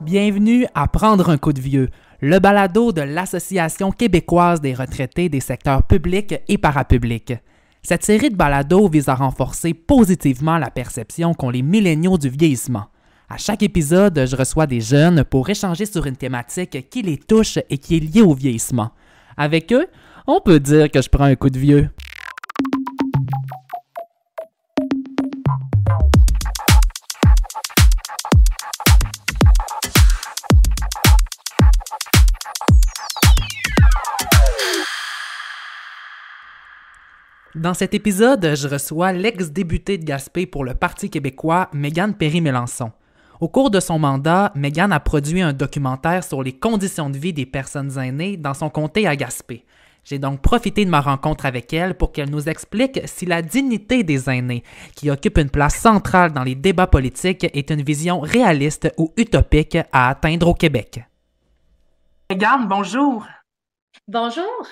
Bienvenue à Prendre un coup de vieux, le balado de l'Association québécoise des retraités des secteurs publics et parapublics. Cette série de balados vise à renforcer positivement la perception qu'ont les milléniaux du vieillissement. À chaque épisode, je reçois des jeunes pour échanger sur une thématique qui les touche et qui est liée au vieillissement. Avec eux, on peut dire que je prends un coup de vieux. Dans cet épisode, je reçois l'ex-députée de Gaspé pour le Parti québécois, Mégane Perry-Mélençon. Au cours de son mandat, Mégane a produit un documentaire sur les conditions de vie des personnes aînées dans son comté à Gaspé. J'ai donc profité de ma rencontre avec elle pour qu'elle nous explique si la dignité des aînés, qui occupe une place centrale dans les débats politiques, est une vision réaliste ou utopique à atteindre au Québec. Mégane, bonjour. Bonjour.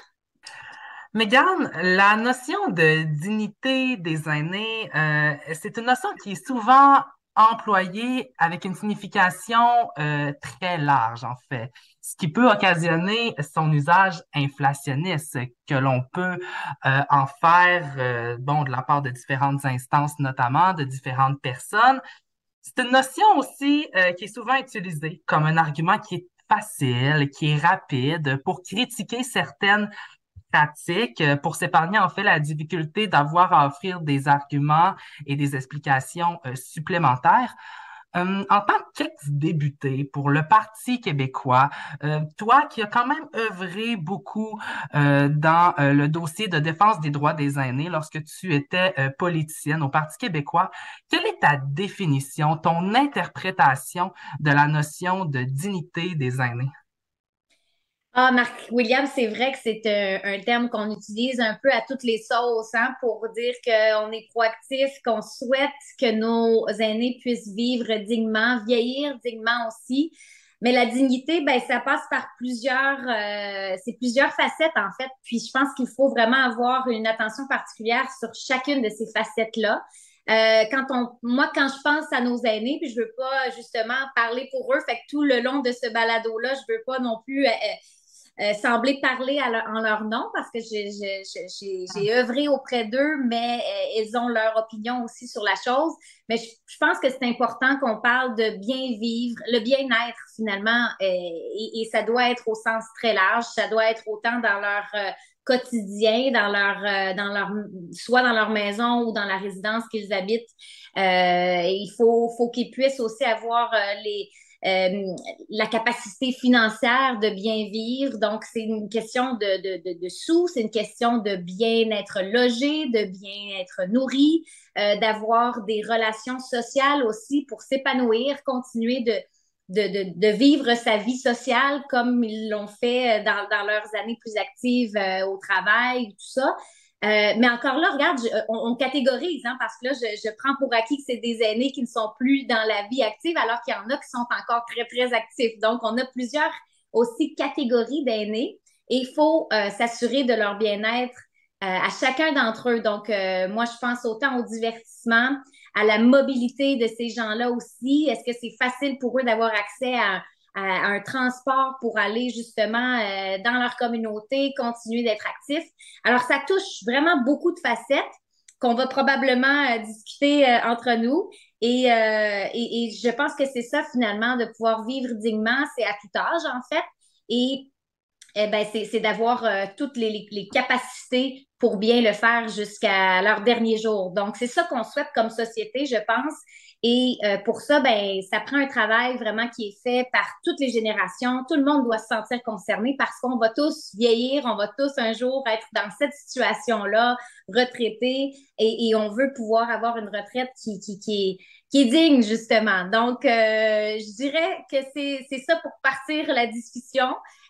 Mégane, la notion de dignité des aînés, euh, c'est une notion qui est souvent employée avec une signification euh, très large, en fait, ce qui peut occasionner son usage inflationniste que l'on peut euh, en faire, bon, de la part de différentes instances, notamment de différentes personnes. C'est une notion aussi qui est souvent utilisée comme un argument qui est facile, qui est rapide pour critiquer certaines pratique euh, pour s'épargner en fait la difficulté d'avoir à offrir des arguments et des explications euh, supplémentaires. Euh, en tant qu'ex-débuté pour le Parti québécois, toi qui as quand même œuvré beaucoup dans le dossier de défense des droits des aînés lorsque tu étais politicienne au Parti québécois, quelle est ta définition, ton interprétation de la notion de dignité des aînés? Ah, Marc William, c'est vrai que c'est un, terme qu'on utilise un peu à toutes les sauces hein, pour dire qu'on est proactif, qu'on souhaite que nos aînés puissent vivre dignement, vieillir dignement aussi. Mais la dignité, ben, ça passe par plusieurs, euh, c'est plusieurs facettes en fait. Puis je pense qu'il faut vraiment avoir une attention particulière sur chacune de ces facettes-là. Euh, quand on, moi, quand je pense à nos aînés, puis je veux pas justement parler pour eux, fait que tout le long de ce balado-là, je veux pas non plus euh, euh, sembler parler en leur nom parce que j'ai œuvré auprès d'eux, mais euh, ils ont leur opinion aussi sur la chose. Mais je, pense que c'est important qu'on parle de bien vivre, le bien-être finalement, euh, et, et, ça doit être au sens très large. Ça doit être autant dans leur quotidien, dans leur, dans leur, soit dans leur maison ou dans la résidence qu'ils habitent. il faut, faut qu'ils puissent aussi avoir les euh, la capacité financière de bien vivre. Donc, c'est une question de, de, de, sous, c'est une question de bien être logé, de bien être nourri, euh, d'avoir des relations sociales aussi pour s'épanouir, continuer de, de, de, vivre sa vie sociale comme ils l'ont fait dans, dans, leurs années plus actives euh, au travail, tout ça. Euh, mais encore là, regarde, euh, on, catégorise, hein, parce que là, je, prends pour acquis que c'est des aînés qui ne sont plus dans la vie active, alors qu'il y en a qui sont encore très, très actifs. Donc, on a plusieurs aussi catégories d'aînés et il faut euh, s'assurer de leur bien-être à chacun d'entre eux. Donc, moi, je pense autant au divertissement, à la mobilité de ces gens-là aussi. Est-ce que c'est facile pour eux d'avoir accès à un transport pour aller justement euh, dans leur communauté, continuer d'être actifs. Alors, ça touche vraiment beaucoup de facettes qu'on va probablement euh, discuter euh, entre nous. Et, et, je pense que c'est ça finalement, de pouvoir vivre dignement, c'est à tout âge en fait. Et eh ben, c'est d'avoir toutes les, les, capacités pour bien le faire jusqu'à leur dernier jour. Donc, c'est ça qu'on souhaite comme société, je pense. Et euh, pour ça, ben, ça prend un travail vraiment qui est fait par toutes les générations. Tout le monde doit se sentir concerné parce qu'on va tous vieillir, on va tous un jour être dans cette situation-là, retraités, et, on veut pouvoir avoir une retraite qui, est, qui est digne, justement. Donc, euh, je dirais que c'est ça pour partir la discussion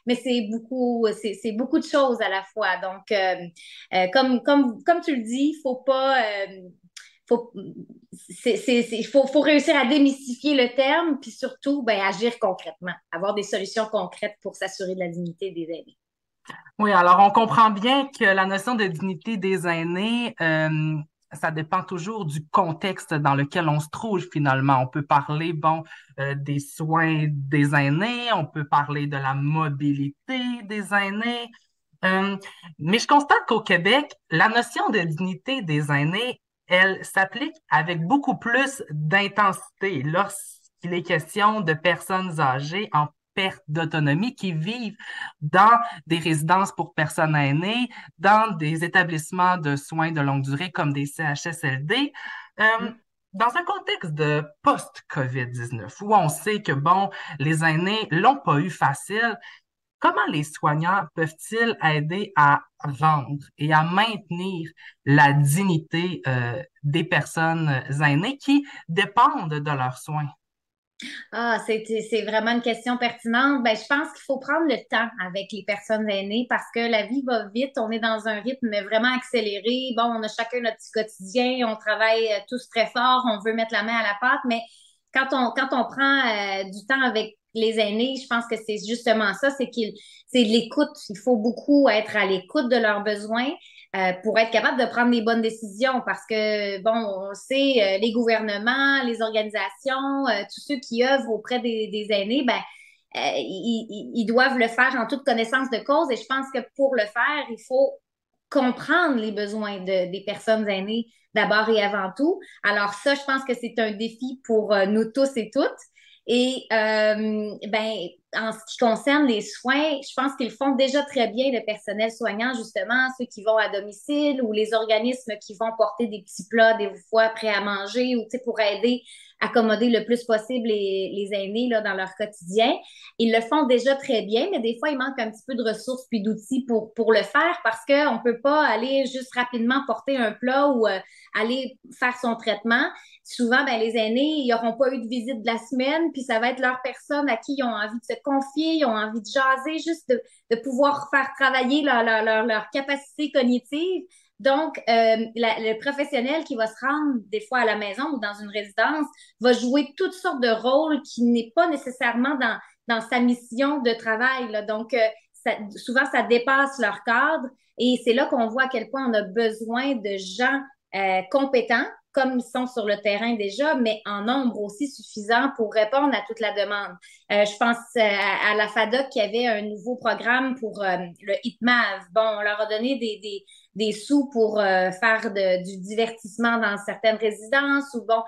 mais c'est beaucoup, c'est beaucoup de choses à la fois. Donc, euh, comme, comme, comme tu le dis, il faut pas faut, faut, faut, réussir à démystifier le terme, puis surtout, ben, agir concrètement, avoir des solutions concrètes pour s'assurer de la dignité des aînés. Oui, alors on comprend bien que la notion de dignité des aînés, euh, ça dépend toujours du contexte dans lequel on se trouve finalement. On peut parler, bon, euh, des soins des aînés, on peut parler de la mobilité des aînés. Euh, mais je constate qu'au Québec, la notion de dignité des aînés, elle s'applique avec beaucoup plus d'intensité lorsqu'il est question de personnes âgées en perte d'autonomie qui vivent dans des résidences pour personnes aînées, dans des établissements de soins de longue durée comme des CHSLD. Euh, mm. dans un contexte de post-COVID-19, où on sait que, bon, les aînés l'ont pas eu facile, comment les soignants peuvent-ils aider à rendre et à maintenir la dignité euh, des personnes aînées qui dépendent de leurs soins? Ah, c'est vraiment une question pertinente. Ben, je pense qu'il faut prendre le temps avec les personnes aînées parce que la vie va vite. On est dans un rythme vraiment accéléré. Bon, on a chacun notre petit quotidien. On travaille euh, tous très fort. On veut mettre la main à la pâte. Mais quand on, quand on prend euh, du temps avec les aînés, je pense que c'est justement ça. C'est qu'il, c'est l'écoute. Il faut beaucoup être à l'écoute de leurs besoins. Euh, pour être capable de prendre les bonnes décisions parce que, bon, on sait, euh, les gouvernements, les organisations, tous ceux qui œuvrent auprès des, des aînés, ben, ils, ils, doivent le faire en toute connaissance de cause et je pense que pour le faire, il faut comprendre les besoins de, des personnes aînées d'abord et avant tout. Alors ça, je pense que c'est un défi pour nous tous et toutes. Et euh, ben, en ce qui concerne les soins, je pense qu'ils font déjà très bien le personnel soignant, justement, ceux qui vont à domicile ou les organismes qui vont porter des petits plats des fois prêts à manger ou pour aider accommoder le plus possible les, aînés là, dans leur quotidien. Ils le font déjà très bien, mais des fois, il manque un petit peu de ressources puis d'outils pour, pour le faire parce qu'on ne peut pas aller juste rapidement porter un plat ou euh, aller faire son traitement. Souvent, ben, les aînés, ils n'auront pas eu de visite de la semaine, puis ça va être leur personne à qui ils ont envie de se confier, ils ont envie de jaser, juste de, de pouvoir faire travailler leur, leur, leur, leur capacité cognitive. Donc, euh, le professionnel qui va se rendre des fois à la maison ou dans une résidence va jouer toutes sortes de rôles qui n'est pas nécessairement dans, dans sa mission de travail. Donc, euh, souvent, ça dépasse leur cadre et c'est là qu'on voit à quel point on a besoin de gens euh, compétents comme ils sont sur le terrain déjà, mais en nombre aussi suffisant pour répondre à toute la demande. Euh, je pense euh, à, la FADOC qui avait un nouveau programme pour euh, le HIPMAV. Bon, on leur a donné des, des, des sous pour faire du divertissement dans certaines résidences ou bon.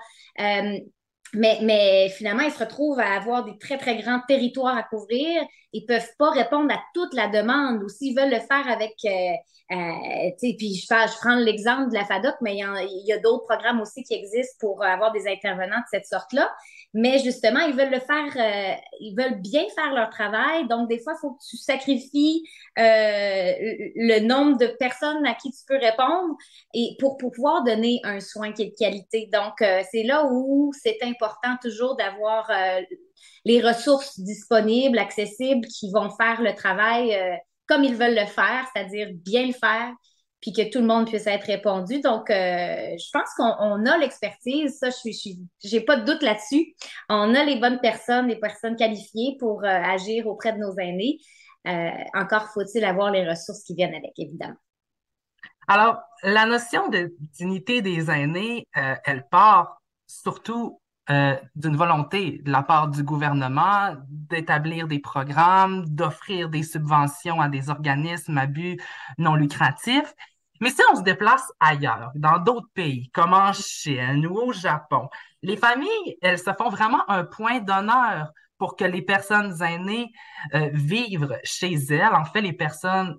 Mais, mais finalement, ils se retrouvent à avoir des très, très grands territoires à couvrir. Ils peuvent pas répondre à toute la demande ou s'ils veulent le faire avec euh, puis je, prends l'exemple de la FADOC, mais il y, a, d'autres programmes aussi qui existent pour avoir des intervenants de cette sorte-là. Mais justement, ils veulent le faire, euh, ils veulent bien faire leur travail. Donc, des fois, il faut que tu sacrifies euh, le nombre de personnes à qui tu peux répondre et pour, pour pouvoir donner un soin qui est de qualité. Donc, euh, c'est là où c'est important toujours d'avoir euh, les ressources disponibles, accessibles, qui vont faire le travail comme ils veulent le faire, c'est-à-dire bien le faire, puis que tout le monde puisse être répondu. Donc, euh, je pense qu'on a l'expertise, ça, je suis, j'ai pas de doute là-dessus. On a les bonnes personnes, les personnes qualifiées pour euh, agir auprès de nos aînés. Euh, encore faut-il avoir les ressources qui viennent avec, évidemment. Alors, la notion de dignité des aînés, elle part surtout euh, d'une volonté de la part du gouvernement d'établir des programmes, d'offrir des subventions à des organismes à but non lucratif. Mais si on se déplace ailleurs, dans d'autres pays, comme en Chine ou au Japon, les familles, elles se font vraiment un point d'honneur pour que les personnes aînées euh, vivent chez elles. En fait, les personnes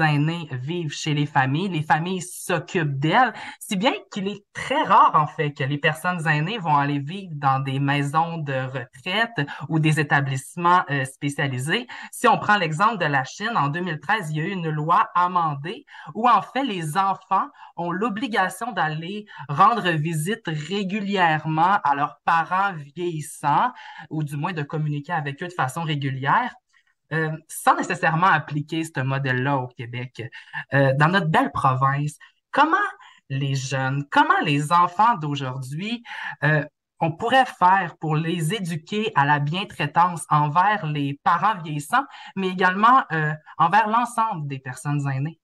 aînés vivent chez les familles, les familles s'occupent d'elles, si bien qu'il est très rare en fait que les personnes aînées vont aller vivre dans des maisons de retraite ou des établissements euh, spécialisés. Si on prend l'exemple de la Chine, en 2013, il y a eu une loi amendée où en fait les enfants ont l'obligation d'aller rendre visite régulièrement à leurs parents vieillissants ou du moins de communiquer avec eux de façon régulière euh, sans nécessairement appliquer ce modèle-là au Québec. Euh, dans notre belle province, comment les jeunes, comment les enfants d'aujourd'hui euh, on pourrait faire pour les éduquer à la bientraitance envers les parents vieillissants, mais également envers l'ensemble des personnes aînées?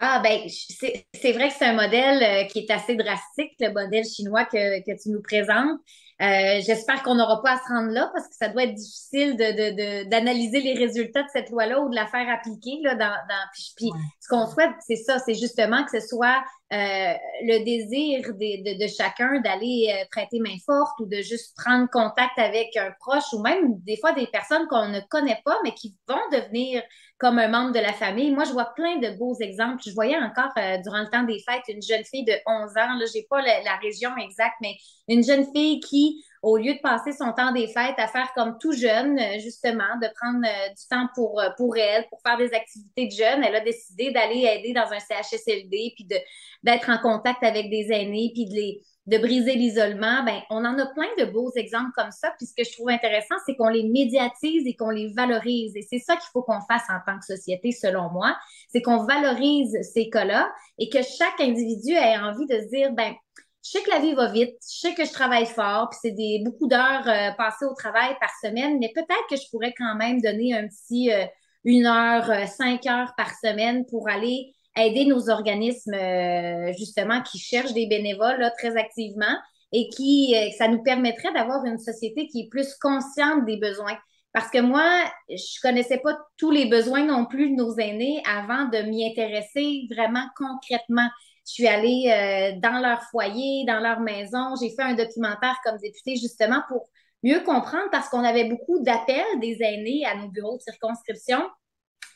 Ah, ben, c'est vrai que c'est un modèle qui est assez drastique, le modèle chinois que tu nous présentes. Euh, J'espère qu'on n'aura pas à se rendre là parce que ça doit être difficile d'analyser de, de, les résultats de cette loi-là ou de la faire appliquer. Là, dans, dans, puis, ce qu'on souhaite, c'est ça, c'est justement que ce soit euh, le désir de, de, de chacun d'aller euh, prêter main forte ou de juste prendre contact avec un proche ou même des fois des personnes qu'on ne connaît pas mais qui vont devenir comme un membre de la famille. Moi, je vois plein de beaux exemples. Je voyais encore euh, durant le temps des fêtes une jeune fille de 11 ans, là, j'ai pas la, région exacte, mais une jeune fille qui, au lieu de passer son temps des fêtes à faire comme tout jeune, euh, justement, de prendre euh, du temps pour, pour elle, pour faire des activités de jeune, elle a décidé d'aller aider dans un CHSLD, puis d'être en contact avec des aînés, puis de briser l'isolement, ben, on en a plein de beaux exemples comme ça. Puis ce que je trouve intéressant, c'est qu'on les médiatise et qu'on les valorise. Et c'est ça qu'il faut qu'on fasse en tant que société, selon moi. C'est qu'on valorise ces cas-là et que chaque individu ait envie de se dire, ben, je sais que la vie va vite, je sais que je travaille fort, puis c'est des beaucoup d'heures euh, passées au travail par semaine, mais peut-être que je pourrais quand même donner un petit euh, une heure, euh, cinq heures par semaine pour aller aider nos organismes euh, justement qui cherchent des bénévoles là, très activement et qui euh, ça nous permettrait d'avoir une société qui est plus consciente des besoins. Parce que moi, je connaissais pas tous les besoins non plus de nos aînés avant de m'y intéresser vraiment concrètement. Je suis allée euh, dans leur foyer, dans leur maison. J'ai fait un documentaire comme députée justement pour mieux comprendre parce qu'on avait beaucoup d'appels des aînés à nos bureaux de circonscription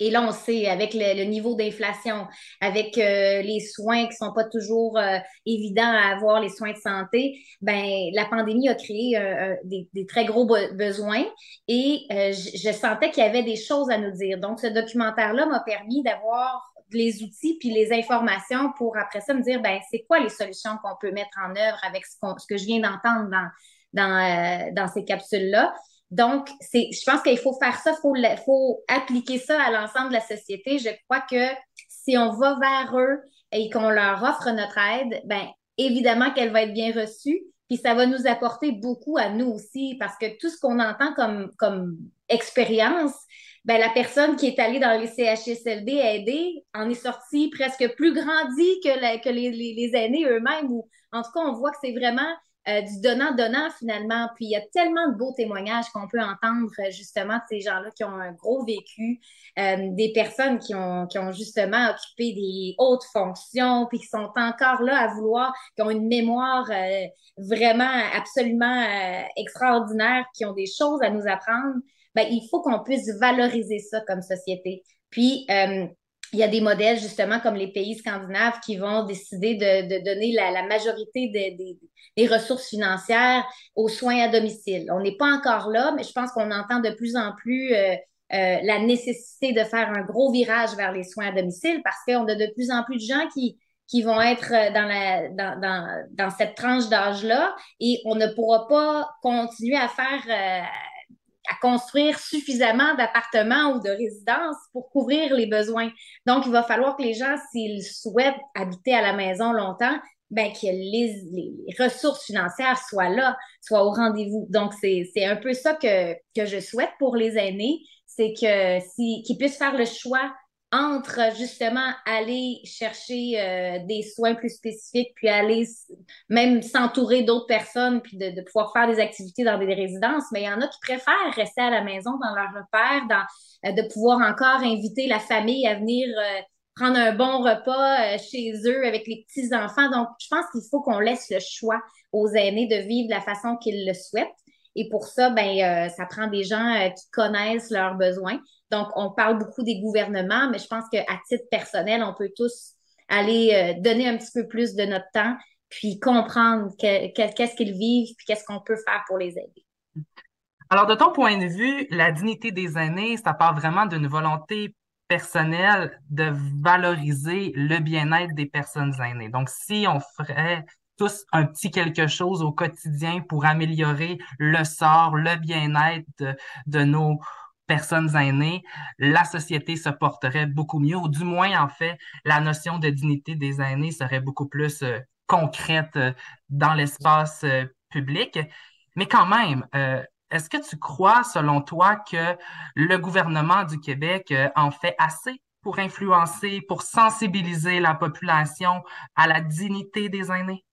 et là, on sait, avec le, niveau d'inflation, avec euh, les soins qui sont pas toujours euh, évidents à avoir, les soins de santé, ben la pandémie a créé des, très gros besoins et je, sentais qu'il y avait des choses à nous dire. Donc, ce documentaire-là m'a permis d'avoir les outils puis les informations pour après ça me dire, ben c'est quoi les solutions qu'on peut mettre en œuvre avec ce, ce que je viens d'entendre dans, dans, dans ces capsules-là. Donc, c'est, je pense qu'il faut faire ça, il faut, faut appliquer ça à l'ensemble de la société. Je crois que si on va vers eux et qu'on leur offre notre aide, ben évidemment qu'elle va être bien reçue. Puis ça va nous apporter beaucoup à nous aussi, parce que tout ce qu'on entend comme, comme expérience, ben, la personne qui est allée dans les CHSLD aider en est sortie presque plus grandie que, que les, les, les aînés eux-mêmes. En tout cas, on voit que c'est vraiment euh, du donnant-donnant finalement. Puis il y a tellement de beaux témoignages qu'on peut entendre euh, justement de ces gens-là qui ont un gros vécu, euh, des personnes qui ont, qui ont justement occupé des hautes fonctions, puis qui sont encore là à vouloir, qui ont une mémoire vraiment absolument extraordinaire, qui ont des choses à nous apprendre. Ben, il faut qu'on puisse valoriser ça comme société. Puis, il y a des modèles, justement, comme les pays scandinaves, qui vont décider de, donner la, majorité des, ressources financières aux soins à domicile. On n'est pas encore là, mais je pense qu'on entend de plus en plus euh, euh, la nécessité de faire un gros virage vers les soins à domicile parce qu'on a de plus en plus de gens qui, qui vont être euh, dans, la, dans, dans, dans cette tranche d'âge-là et on ne pourra pas continuer à faire à construire suffisamment d'appartements ou de résidences pour couvrir les besoins. Donc, il va falloir que les gens, s'ils souhaitent habiter à la maison longtemps, ben, que les, les, ressources financières soient là, soient au rendez-vous. Donc, c'est un peu ça que, que je souhaite pour les aînés, c'est qu'ils puissent faire le choix entre justement aller chercher euh, des soins plus spécifiques, puis aller même s'entourer d'autres personnes, puis de, pouvoir faire des activités dans des résidences, mais il y en a qui préfèrent rester à la maison dans leur repère, euh, de pouvoir encore inviter la famille à venir euh, prendre un bon repas chez eux avec les petits-enfants. Donc, je pense qu'il faut qu'on laisse le choix aux aînés de vivre de la façon qu'ils le souhaitent. Et pour ça, ben, ça prend des gens qui connaissent leurs besoins. Donc, on parle beaucoup des gouvernements, mais je pense qu'à titre personnel, on peut tous aller euh, donner un petit peu plus de notre temps, puis comprendre qu'est-ce qu'ils vivent, puis qu'est-ce qu'on peut faire pour les aider. Alors, de ton point de vue, la dignité des aînés, ça part vraiment d'une volonté personnelle de valoriser le bien-être des personnes aînées. Donc, si on ferait tous un petit quelque chose au quotidien pour améliorer le sort, le bien-être de, nos personnes aînées, la société se porterait beaucoup mieux, ou du moins, en fait, la notion de dignité des aînés serait beaucoup plus euh, concrète euh, dans l'espace euh, public. Mais quand même, est-ce que tu crois, selon toi, que le gouvernement du Québec en fait assez pour influencer, pour sensibiliser la population à la dignité des aînés?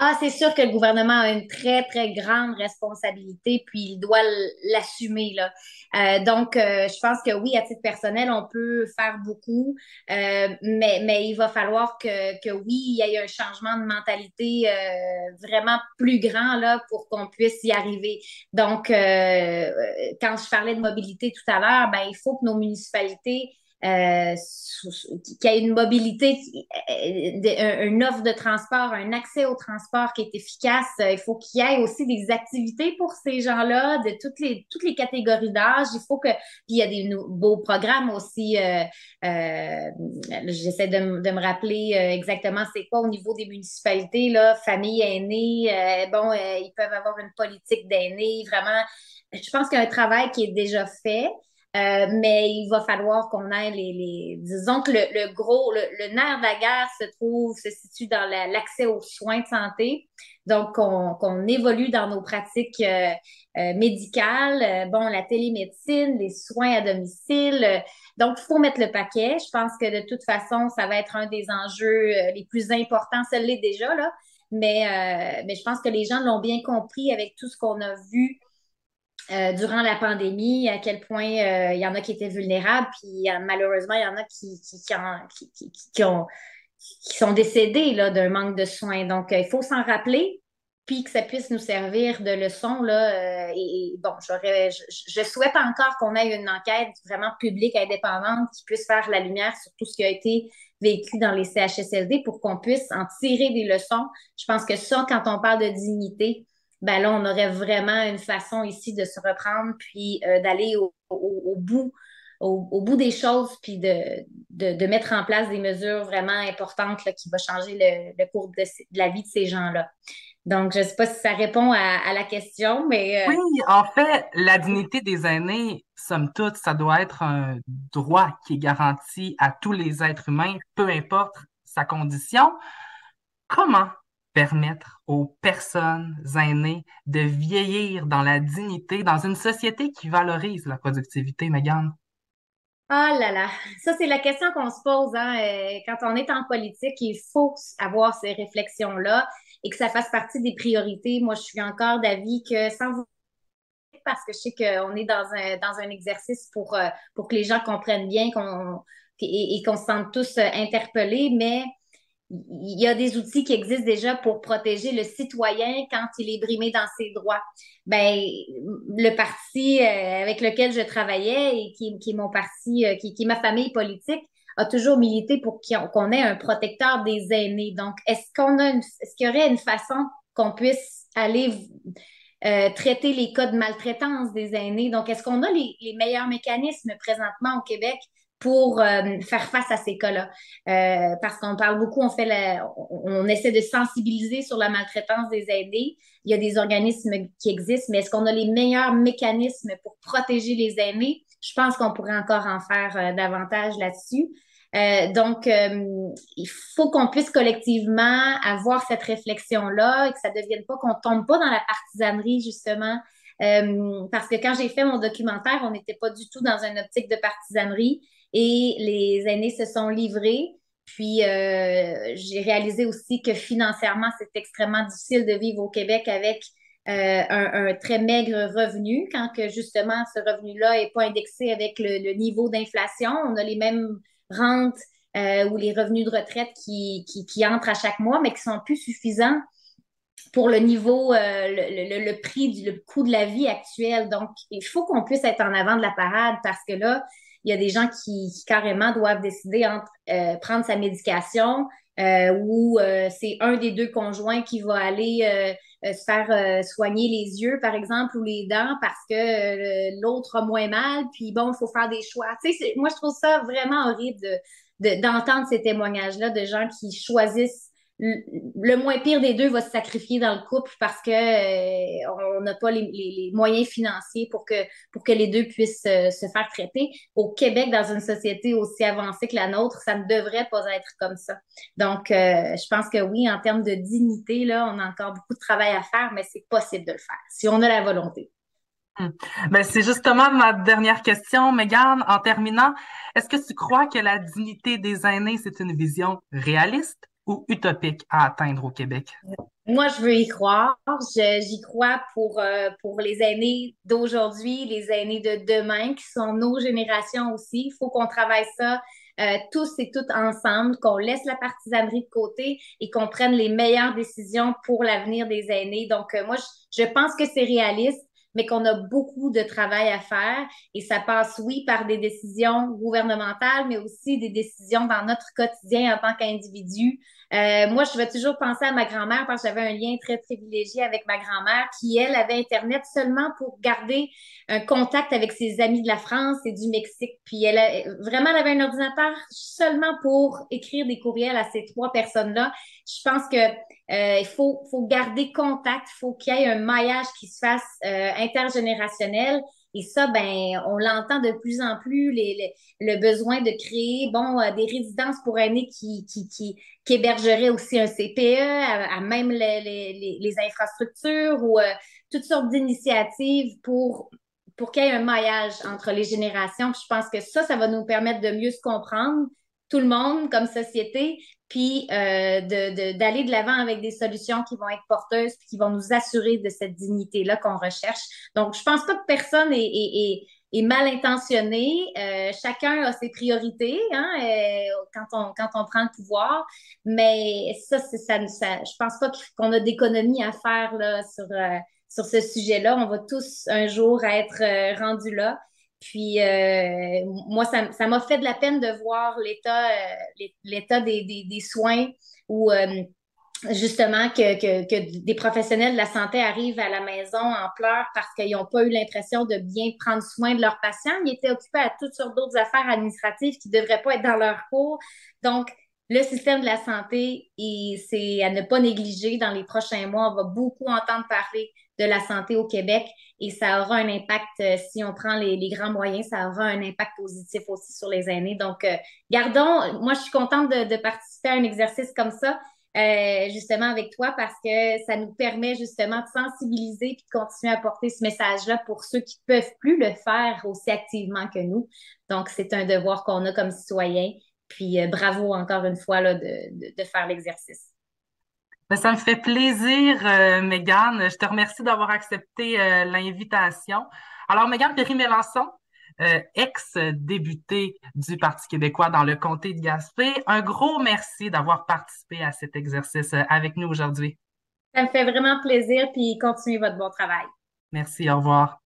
Ah, c'est sûr que le gouvernement a une très, très grande responsabilité, puis il doit l'assumer, là. Euh, donc, euh, je pense que oui, à titre personnel, on peut faire beaucoup, euh, mais, mais il va falloir que, que oui, il y ait un changement de mentalité vraiment plus grand, là, pour qu'on puisse y arriver. Donc, quand je parlais de mobilité tout à l'heure, ben, il faut que nos municipalités euh, qui a une mobilité, euh, une offre de transport, un accès au transport qui est efficace. Euh, il faut qu'il y ait aussi des activités pour ces gens-là de toutes les, toutes les catégories d'âge. Il faut que, puis il y a des beaux programmes aussi. J'essaie de, de, me rappeler exactement c'est quoi au niveau des municipalités, là, famille aînée. bon, ils peuvent avoir une politique d'aînés. Vraiment, je pense qu'il y a un travail qui est déjà fait. Euh, mais il va falloir qu'on ait les, les, Disons que le, le gros, le, le, nerf de la guerre se trouve, se situe dans l'accès aux soins de santé. Donc, qu'on évolue dans nos pratiques euh, euh médicales. Euh, bon, la télémédecine, les soins à domicile. donc, il faut mettre le paquet. Je pense que de toute façon, ça va être un des enjeux les plus importants. Ça l'est déjà, là. Mais, mais je pense que les gens l'ont bien compris avec tout ce qu'on a vu euh, durant la pandémie, à quel point euh, il y en a qui étaient vulnérables, puis malheureusement, il y en a qui, qui, qui, qui, ont, sont décédés d'un manque de soins. Donc, euh, il faut s'en rappeler, puis que ça puisse nous servir de leçon. Là, et, bon, j'aurais, je, je, souhaite encore qu'on ait une enquête vraiment publique, indépendante, qui puisse faire la lumière sur tout ce qui a été vécu dans les CHSLD pour qu'on puisse en tirer des leçons. Je pense que ça, quand on parle de dignité, ben là, on aurait vraiment une façon ici de se reprendre, puis euh, d'aller au, bout, au, bout des choses, puis de, de, mettre en place des mesures vraiment importantes là, qui vont changer le, cours de, la vie de ces gens-là. Donc, je ne sais pas si ça répond à, la question, mais... Euh, oui, en fait, la dignité des aînés, somme toute, ça doit être un droit qui est garanti à tous les êtres humains, peu importe sa condition. Comment permettre aux personnes aînées de vieillir dans la dignité, dans une société qui valorise la productivité, Megan? Ah là là, ça c'est la question qu'on se pose hein. Euh, quand on est en politique. Il faut avoir ces réflexions-là et que ça fasse partie des priorités. Moi, je suis encore d'avis que sans vous parce que je sais qu'on est dans un, dans un exercice pour, euh, pour que les gens comprennent bien qu'on, et, et qu'on se sente tous euh, interpellés, mais il y a des outils qui existent déjà pour protéger le citoyen quand il est brimé dans ses droits. Ben, le parti euh, avec lequel je travaillais et qui, est mon parti, euh, qui, est ma famille politique, a toujours milité pour qu'on ait un protecteur des aînés. Donc, est-ce qu'on a est-ce qu'il y aurait une façon qu'on puisse aller euh, traiter les cas de maltraitance des aînés? Donc, est-ce qu'on a les meilleurs mécanismes présentement au Québec pour euh, faire face à ces cas-là. Euh, parce qu'on parle beaucoup, on fait la, on, essaie de sensibiliser sur la maltraitance des aînés. Il y a des organismes qui existent, mais est-ce qu'on a les meilleurs mécanismes pour protéger les aînés? Je pense qu'on pourrait encore en faire euh, davantage là-dessus. donc, il faut qu'on puisse collectivement avoir cette réflexion-là et que ça ne devienne pas qu'on tombe pas dans la partisanerie, justement. parce que quand j'ai fait mon documentaire, on n'était pas du tout dans une optique de partisanerie et les aînés se sont livrés. Puis, euh, j'ai réalisé aussi que financièrement, c'est extrêmement difficile de vivre au Québec avec euh, un, très maigre revenu, quand que justement ce revenu-là n'est pas indexé avec le, niveau d'inflation. On a les mêmes rentes euh, ou les revenus de retraite qui, qui, entrent à chaque mois, mais qui sont plus suffisants pour le niveau, le, le, prix, du, le coût de la vie actuel. Donc, il faut qu'on puisse être en avant de la parade parce que là, il y a des gens qui, carrément doivent décider entre euh, prendre sa médication euh, ou euh, c'est un des deux conjoints qui va aller se faire soigner les yeux, par exemple, ou les dents parce que l'autre a moins mal, puis bon, il faut faire des choix. Tu sais, moi, je trouve ça vraiment horrible d'entendre ces témoignages-là de gens qui choisissent le moins pire des deux va se sacrifier dans le couple parce que euh, on n'a pas les, moyens financiers pour que pour que les deux puissent euh, se faire traiter. Au Québec, dans une société aussi avancée que la nôtre, ça ne devrait pas être comme ça. Donc, euh, je pense que oui, en termes de dignité, là, on a encore beaucoup de travail à faire, mais c'est possible de le faire si on a la volonté. Hmm. Ben, c'est justement ma dernière question, Megan. En terminant, est-ce que tu crois que la dignité des aînés, c'est une vision réaliste? Ou utopique à atteindre au Québec? Moi, je veux y croire. J'y crois pour, euh, pour les aînés d'aujourd'hui, les aînés de demain, qui sont nos générations aussi. Il faut qu'on travaille ça euh, tous et toutes ensemble, qu'on laisse la partisanerie de côté et qu'on prenne les meilleures décisions pour l'avenir des aînés. Donc, euh, moi, je pense que c'est réaliste mais qu'on a beaucoup de travail à faire et ça passe, oui, par des décisions gouvernementales, mais aussi des décisions dans notre quotidien en tant qu'individu. Euh, moi, je vais toujours penser à ma grand-mère parce que j'avais un lien très privilégié avec ma grand-mère qui, elle, avait Internet seulement pour garder un contact avec ses amis de la France et du Mexique. Puis elle vraiment, elle avait un ordinateur seulement pour écrire des courriels à ces trois personnes-là. Je pense que euh, faut, faut garder contact, faut qu'il y ait un maillage qui se fasse euh, intergénérationnel. Et ça, ben, on l'entend de plus en plus, le besoin de créer, bon, euh, des résidences pour aînés qui, qui, qui, hébergeraient aussi un CPE, à, même les, infrastructures ou toutes sortes d'initiatives pour pour qu'il y ait un maillage entre les générations. je pense que ça, ça va nous permettre de mieux se comprendre, tout le monde comme société, puis euh, d'aller de l'avant avec des solutions qui vont être porteuses, puis qui vont nous assurer de cette dignité-là qu'on recherche. Donc, je pense pas que personne est, est, est, mal intentionné. Euh, chacun a ses priorités hein, euh, quand, on, quand on prend le pouvoir, mais ça, ça, ça je pense pas qu'on a d'économie à faire là, sur, euh, sur ce sujet-là. On va tous un jour être euh, rendus là. Puis euh, moi, ça m'a fait de la peine de voir l'état euh, des, soins ou euh, justement que, des professionnels de la santé arrivent à la maison en pleurs parce qu'ils n'ont pas eu l'impression de bien prendre soin de leurs patients. Ils étaient occupés à toutes sortes d'autres affaires administratives qui ne devraient pas être dans leur cours. Donc, le système de la santé, c'est à ne pas négliger. Dans les prochains mois, on va beaucoup entendre parler de la santé au Québec et ça aura un impact, euh, si on prend les, grands moyens, ça aura un impact positif aussi sur les aînés. Donc, euh, gardons, moi, je suis contente de, participer à un exercice comme ça, euh, justement avec toi, parce que ça nous permet justement de sensibiliser et de continuer à porter ce message-là pour ceux qui ne peuvent plus le faire aussi activement que nous. Donc, c'est un devoir qu'on a comme citoyens. Puis, bravo encore une fois là, de, de faire l'exercice. Ben, ça me fait plaisir, euh, Mégane. Je te remercie d'avoir accepté euh, l'invitation. Alors, Mégane Perry-Mélençon, euh, ex-députée du Parti québécois dans le comté de Gaspé, un gros merci d'avoir participé à cet exercice avec nous aujourd'hui. Ça me fait vraiment plaisir, puis continuez votre bon travail. Merci, au revoir.